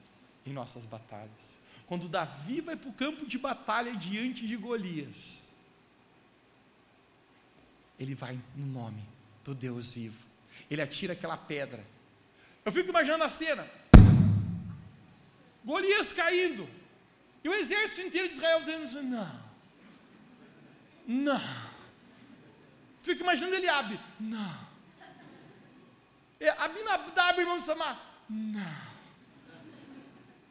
em nossas batalhas. Quando Davi vai para o campo de batalha diante de Golias, ele vai no nome do Deus vivo. Ele atira aquela pedra. Eu fico imaginando a cena. Golias caindo. E o exército inteiro de Israel dizendo assim: não, não, Fico imaginando Eliabe. Não. Abinadab, irmão de Samar. Não.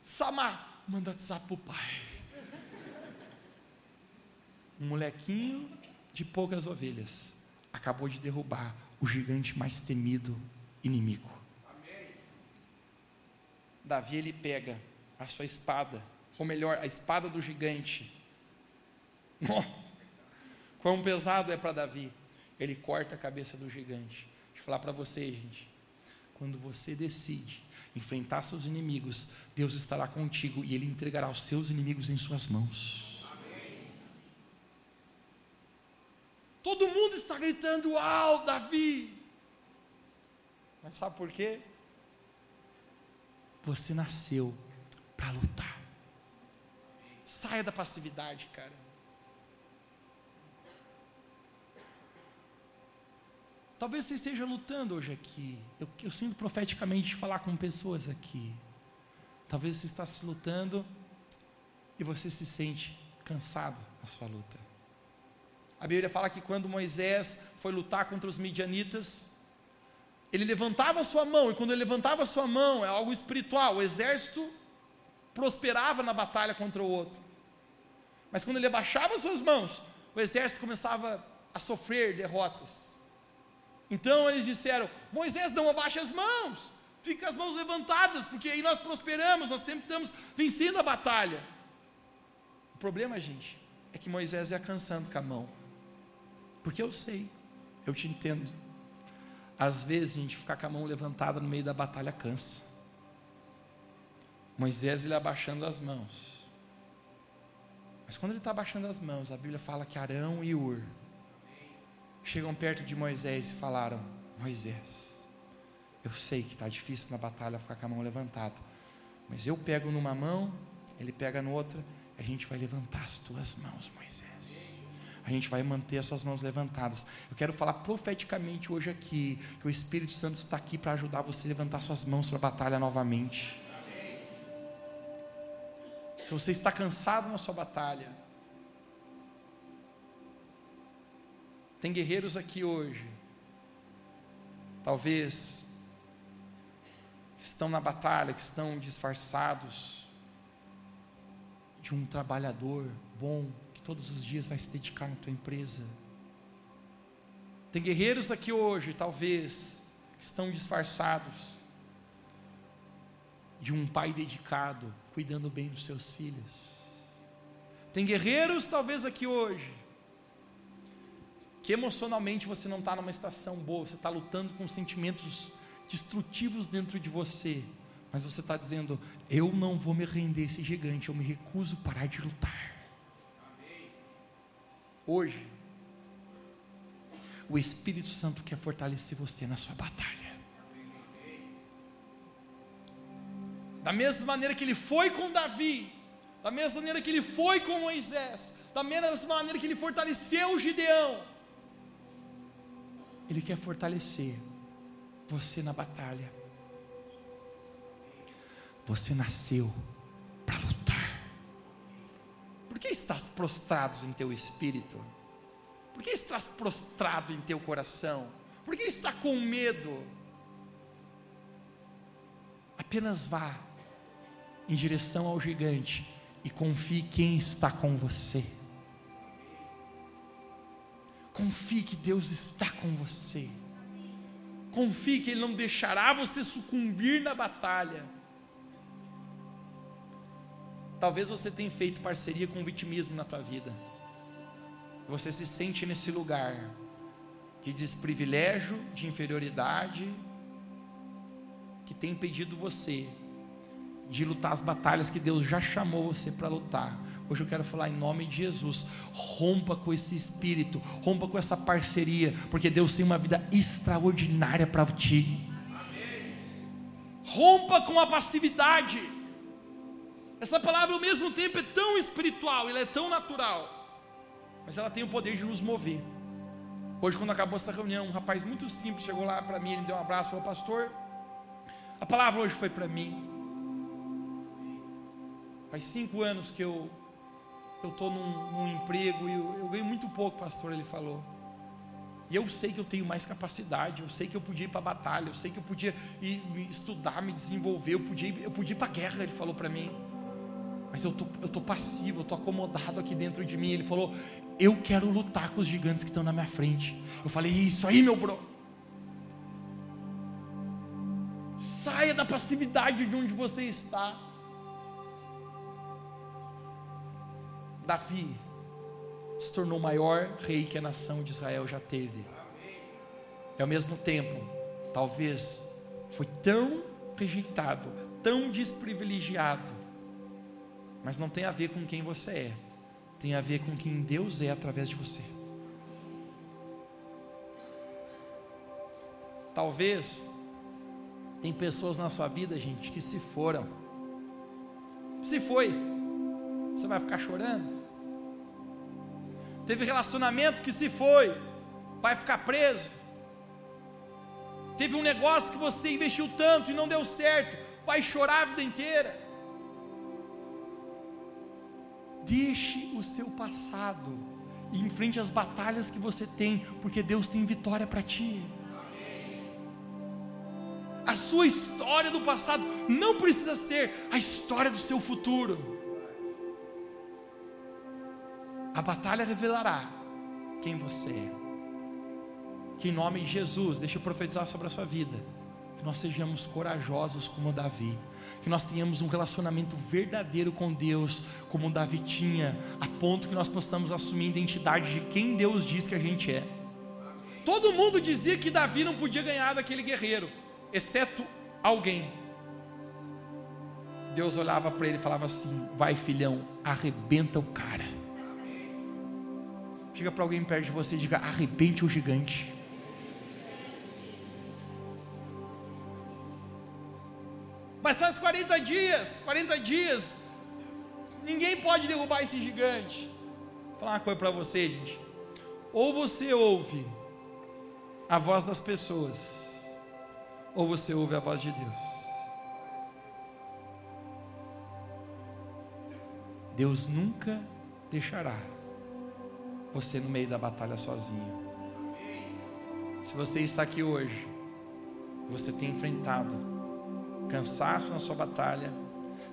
Samar, manda WhatsApp para o pai. Um molequinho de poucas ovelhas acabou de derrubar o gigante mais temido inimigo. Amém. Davi ele pega a sua espada, ou melhor, a espada do gigante. Nossa, quão pesado é para Davi ele corta a cabeça do gigante. Deixa eu falar para você, gente. Quando você decide enfrentar seus inimigos, Deus estará contigo e Ele entregará os seus inimigos em suas mãos. Amém. Todo mundo está gritando, uau, Davi! Mas sabe por quê? Você nasceu para lutar. Saia da passividade, cara. Talvez você esteja lutando hoje aqui. Eu, eu sinto profeticamente falar com pessoas aqui. Talvez você está se lutando e você se sente cansado na sua luta. A Bíblia fala que quando Moisés foi lutar contra os midianitas, ele levantava a sua mão, e quando ele levantava a sua mão, é algo espiritual, o exército prosperava na batalha contra o outro. Mas quando ele abaixava as suas mãos, o exército começava a sofrer derrotas. Então eles disseram: Moisés, não abaixe as mãos, fica as mãos levantadas, porque aí nós prosperamos, nós estamos vencendo a batalha. O problema, gente, é que Moisés ia cansando com a mão, porque eu sei, eu te entendo. Às vezes a gente ficar com a mão levantada no meio da batalha cansa. Moisés ele abaixando as mãos. Mas quando ele está abaixando as mãos, a Bíblia fala que Arão e Ur chegam perto de Moisés e falaram: Moisés, eu sei que está difícil na batalha ficar com a mão levantada, mas eu pego numa mão, ele pega na outra, a gente vai levantar as tuas mãos, Moisés. A gente vai manter as suas mãos levantadas. Eu quero falar profeticamente hoje aqui que o Espírito Santo está aqui para ajudar você a levantar suas mãos para a batalha novamente. Se você está cansado na sua batalha, tem guerreiros aqui hoje, talvez, que estão na batalha, que estão disfarçados de um trabalhador bom, que todos os dias vai se dedicar na tua empresa. Tem guerreiros aqui hoje, talvez, que estão disfarçados de um pai dedicado, cuidando bem dos seus filhos. Tem guerreiros, talvez, aqui hoje, que emocionalmente você não está numa estação boa, você está lutando com sentimentos destrutivos dentro de você, mas você está dizendo: Eu não vou me render esse gigante, eu me recuso a parar de lutar. Hoje, o Espírito Santo quer fortalecer você na sua batalha. Da mesma maneira que ele foi com Davi, da mesma maneira que ele foi com Moisés, da mesma maneira que ele fortaleceu Gideão, ele quer fortalecer você na batalha. Você nasceu para lutar. Por que estás prostrado em teu espírito? Por que estás prostrado em teu coração? Por que está com medo? Apenas vá em direção ao gigante e confie quem está com você. Confie que Deus está com você. Confie que Ele não deixará você sucumbir na batalha. Talvez você tenha feito parceria com vitimismo na tua vida. Você se sente nesse lugar de desprivilégio, de inferioridade, que tem impedido você de lutar as batalhas que Deus já chamou você para lutar. Hoje eu quero falar em nome de Jesus. Rompa com esse espírito, rompa com essa parceria, porque Deus tem uma vida extraordinária para ti. Amém. Rompa com a passividade. Essa palavra ao mesmo tempo é tão espiritual, ela é tão natural, mas ela tem o poder de nos mover. Hoje, quando acabou essa reunião, um rapaz muito simples chegou lá para mim, ele me deu um abraço, falou: Pastor, a palavra hoje foi para mim. Faz cinco anos que eu eu estou num, num, emprego e eu, eu ganho muito pouco, pastor, ele falou. E eu sei que eu tenho mais capacidade, eu sei que eu podia ir para a batalha, eu sei que eu podia ir me estudar, me desenvolver, eu podia, eu podia ir para a guerra, ele falou para mim. Mas eu tô, eu tô passivo, eu tô acomodado aqui dentro de mim. Ele falou: "Eu quero lutar com os gigantes que estão na minha frente". Eu falei: "Isso aí, meu bro". Saia da passividade de onde você está. Davi se tornou o maior rei que a nação de Israel já teve. E ao mesmo tempo, talvez foi tão rejeitado, tão desprivilegiado, mas não tem a ver com quem você é, tem a ver com quem Deus é através de você. Talvez tem pessoas na sua vida, gente, que se foram. Se foi, você vai ficar chorando? Teve relacionamento que se foi, vai ficar preso. Teve um negócio que você investiu tanto e não deu certo, vai chorar a vida inteira. Deixe o seu passado e enfrente as batalhas que você tem, porque Deus tem vitória para ti. A sua história do passado não precisa ser a história do seu futuro. A batalha revelará quem você é. Que em nome de Jesus, deixa eu profetizar sobre a sua vida. Que nós sejamos corajosos como Davi. Que nós tenhamos um relacionamento verdadeiro com Deus, como Davi tinha, a ponto que nós possamos assumir a identidade de quem Deus diz que a gente é. Todo mundo dizia que Davi não podia ganhar daquele guerreiro, exceto alguém. Deus olhava para ele e falava assim: Vai, filhão, arrebenta o cara. Diga para alguém perto de você, diga: arrebente o gigante. Mas faz 40 dias, 40 dias, ninguém pode derrubar esse gigante. Vou falar uma coisa para você, gente. Ou você ouve a voz das pessoas, ou você ouve a voz de Deus. Deus nunca deixará você no meio da batalha sozinho. Se você está aqui hoje, você tem enfrentado cansaço na sua batalha,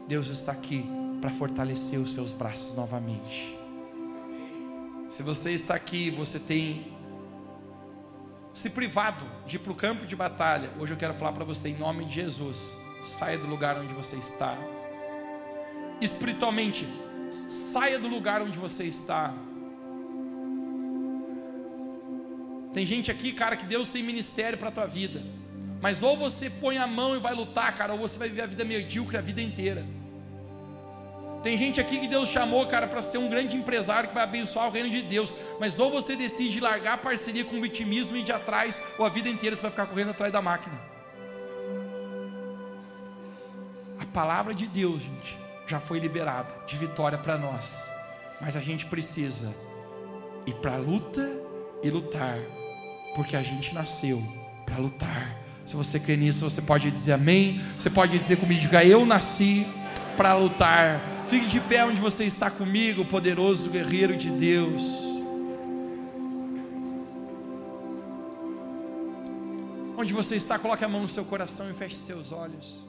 Deus está aqui para fortalecer os seus braços novamente. Se você está aqui, você tem se privado de ir para o campo de batalha, hoje eu quero falar para você em nome de Jesus: saia do lugar onde você está. Espiritualmente, saia do lugar onde você está. Tem gente aqui, cara, que Deus tem ministério para a tua vida. Mas ou você põe a mão e vai lutar, cara, ou você vai viver a vida medíocre a vida inteira. Tem gente aqui que Deus chamou, cara, para ser um grande empresário que vai abençoar o reino de Deus. Mas ou você decide largar a parceria com o vitimismo e ir de atrás, ou a vida inteira você vai ficar correndo atrás da máquina. A palavra de Deus, gente, já foi liberada de vitória para nós. Mas a gente precisa ir para a luta e lutar, porque a gente nasceu para lutar. Se você crê nisso, você pode dizer amém. Você pode dizer comigo, diga eu nasci para lutar. Fique de pé onde você está comigo, poderoso guerreiro de Deus. Onde você está, coloque a mão no seu coração e feche seus olhos.